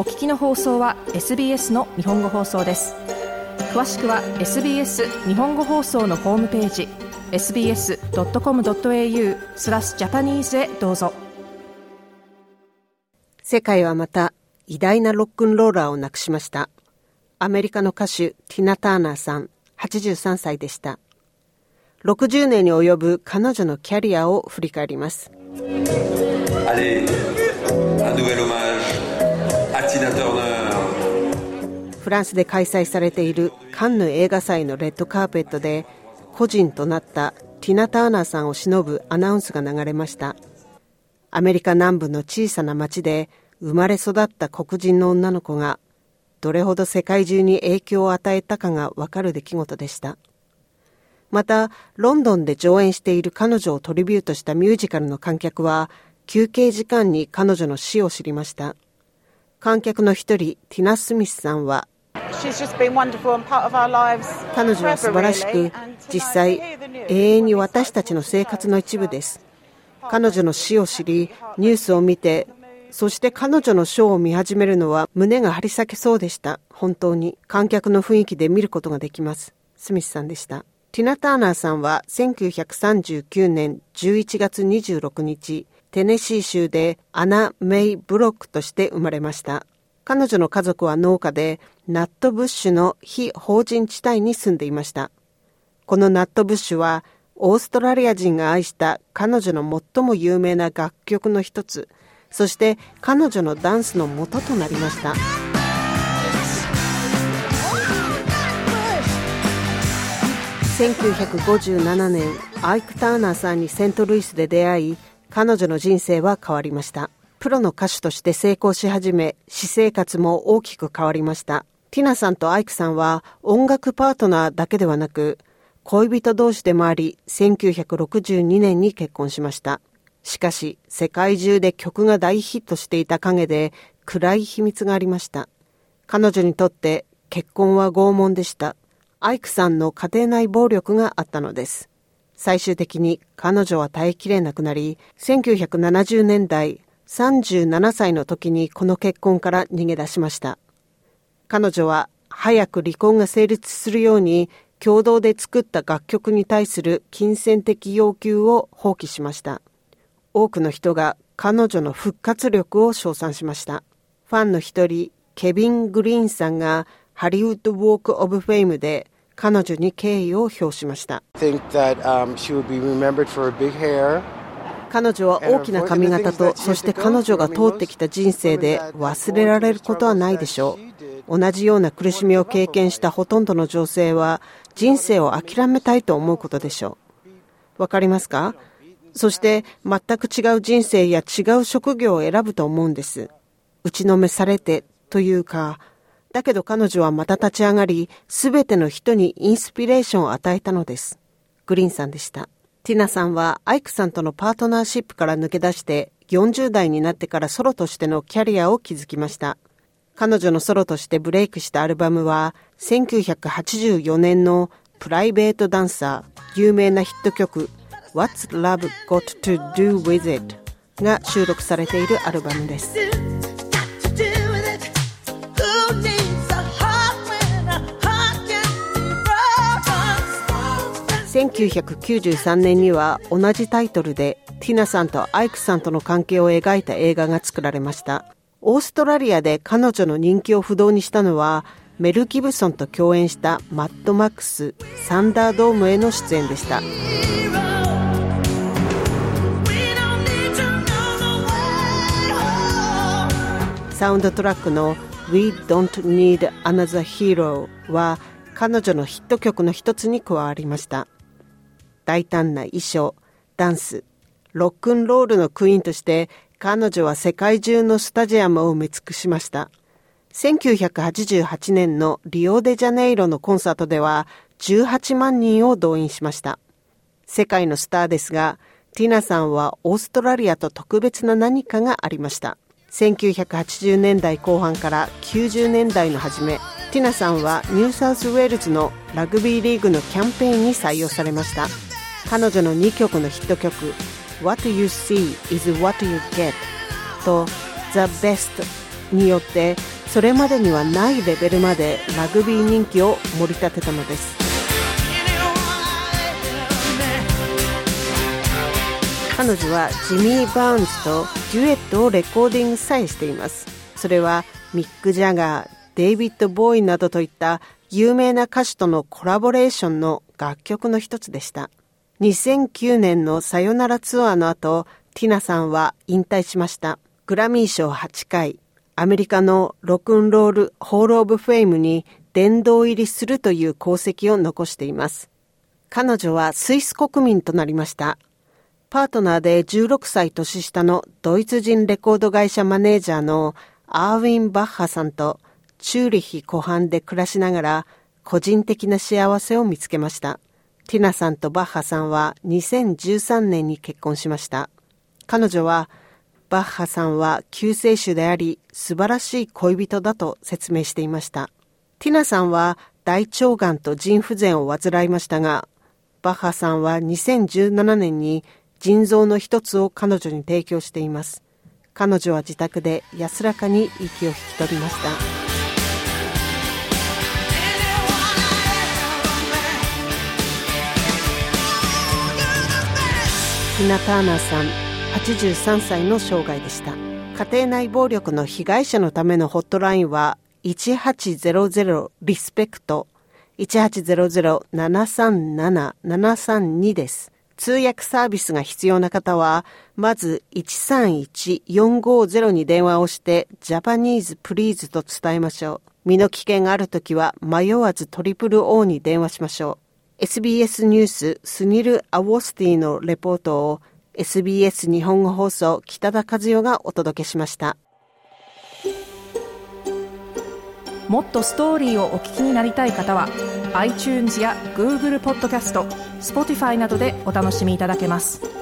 お聞きの放送は SBS の日本語放送です。詳しくは SBS 日本語放送のホームページ sbs.com.au スラスジャパニーズへどうぞ。世界はまた偉大なロックンローラーを亡くしました。アメリカの歌手ティナ・ターナーさん83歳でした。60年に及ぶ彼女のキャリアを振り返ります。フランスで開催されているカンヌ映画祭のレッドカーペットで個人となったティナ・ターナーさんを偲ぶアナウンスが流れました。アメリカ南部の小さな町で生まれ育った黒人の女の子がどれほど世界中に影響を与えたかがわかる出来事でした。またロンドンで上演している彼女をトリビュートしたミュージカルの観客は休憩時間に彼女の死を知りました。観客の一人ティナ・スミスさんは彼女は素晴らしく実際永遠に私たちの生活の一部です。彼女の死を知りニュースを見てそして彼女のショーを見始めるのは胸が張り裂けそうでした。本当に。観客の雰囲気で見ることができます。スミスさんでした。ティナ・ターナーさんは1939年11月26日テネシー州でアナ・メイ・ブロックとして生まれました彼女の家族は農家でナットブッシュの非法人地帯に住んでいました。このナットブッシュはオーストラリア人が愛した彼女の最も有名な楽曲の一つ。そして彼女のダンスの元となりました。1957年アイク・ターナーさんにセントルイスで出会い彼女の人生は変わりました。プロの歌手として成功し始め私生活も大きく変わりました。ティナさんとアイクさんは音楽パートナーだけではなく恋人同士でもあり1962年に結婚しました。しかし世界中で曲が大ヒットしていた陰で暗い秘密がありました。彼女にとって結婚は拷問でした。アイクさんの家庭内暴力があったのです。最終的に彼女は耐えきれなくなり、1970年代37歳の時にこの結婚から逃げ出しました。彼女は早く離婚が成立するように共同で作った楽曲に対する金銭的要求を放棄しました。多くの人が彼女の復活力を称賛しました。ファンの一人、ケビン・グリーンさんがハリウッド・ウォーク・オブ・フェイムで彼女に敬意を表しました。彼女は大きな髪型と、そして彼女が通ってきた人生で忘れられることはないでしょう。同じような苦しみを経験したほとんどの女性は、人生を諦めたいと思うことでしょう。わかりますか？そして全く違う人生や違う職業を選ぶと思うんです。打ちのめされてというか、だけど彼女はまた立ち上がり、すべての人にインスピレーションを与えたのです。グリーンさんでした。ティナさんはアイクさんとのパートナーシップから抜け出して、40代になってからソロとしてのキャリアを築きました。彼女のソロとしてブレイクしたアルバムは、1984年のプライベートダンサー、有名なヒット曲、What's Love Got to Do With It が収録されているアルバムです。1993年には同じタイトルでティナさんとアイクさんとの関係を描いた映画が作られました。オーストラリアで彼女の人気を不動にしたのはメル・ギブソンと共演したマッドマックス・サンダードームへの出演でした。サウンドトラックの We Don't Need Another Hero は彼女のヒット曲の一つに加わりました。大胆な衣装、ダンス、ロックンロールのクイーンとして彼女は世界中のスタジアムを埋め尽くしました。1988年のリオデジャネイロのコンサートでは18万人を動員しました。世界のスターですが、ティナさんはオーストラリアと特別な何かがありました。1980年代後半から90年代の初め、ティナさんはニューサウスウェールズのラグビーリーグのキャンペーンに採用されました。彼女の2曲のヒット曲 What You See is What You Get と The Best によってそれまでにはないレベルまでラグビー人気を盛り立てたのです。彼女はジミー・バーンズとデュエットをレコーディングさえしています。それはミック・ジャガーデイビッド・ボウイなどといった有名な歌手とのコラボレーションの楽曲の一つでした。2009年のさよならツアーの後ティナさんは引退しましたグラミー賞8回アメリカの Rock 'n' Roll Hall of Fame に殿堂入りするという功績を残しています。彼女はスイス国民となりました。パートナーで16歳年下のドイツ人レコード会社マネージャーのアーウィン・バッハさんとチューリヒ湖畔で暮らしながら個人的な幸せを見つけました。ティナさんとバッハさんは2013年に結婚しました。彼女はバッハさんは救世主であり素晴らしい恋人だと説明していました。ティナさんは大腸がんと腎不全を患いましたが、バッハさんは2017年に腎臓の一つを彼女に提供しています。彼女は自宅で安らかに息を引き取りました。ティナ・ターナーさん83歳の生涯でした。家庭内暴力の被害者のためのホットラインは1800 RESPECT 1800-737-732です。通訳サービスが必要な方は、まず131-450に電話をして、 Japanese please と伝えましょう。身の危険があるときは迷わずトリプル O に電話しましょう。SBS ニューススニル・アウォスティのレポートを SBS 日本語放送北田和代がお届けしました。もっとストーリーをお聞きになりたい方は iTunes や Google ポッドキャスト Spotify などでお楽しみいただけます。